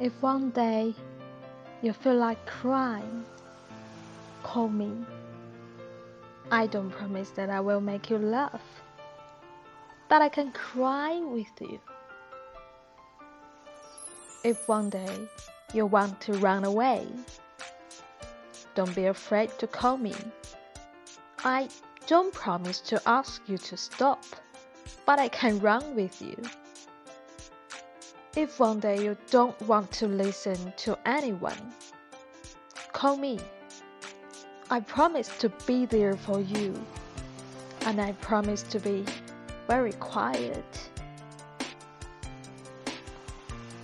If one day you feel like crying, call me. I don't promise that I will make you laugh, but I can cry with you. If one day you want to run away, don't be afraid to call me. I don't promise to ask you to stop, but I can run with you. If one day you don't want to listen to anyone, call me. I promise to be there for you, and I promise to be very quiet.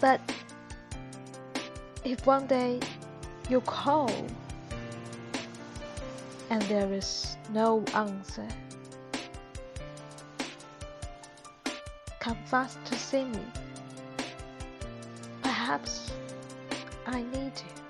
But if one day you call and there is no answer, come fast to see me. Perhaps I need you.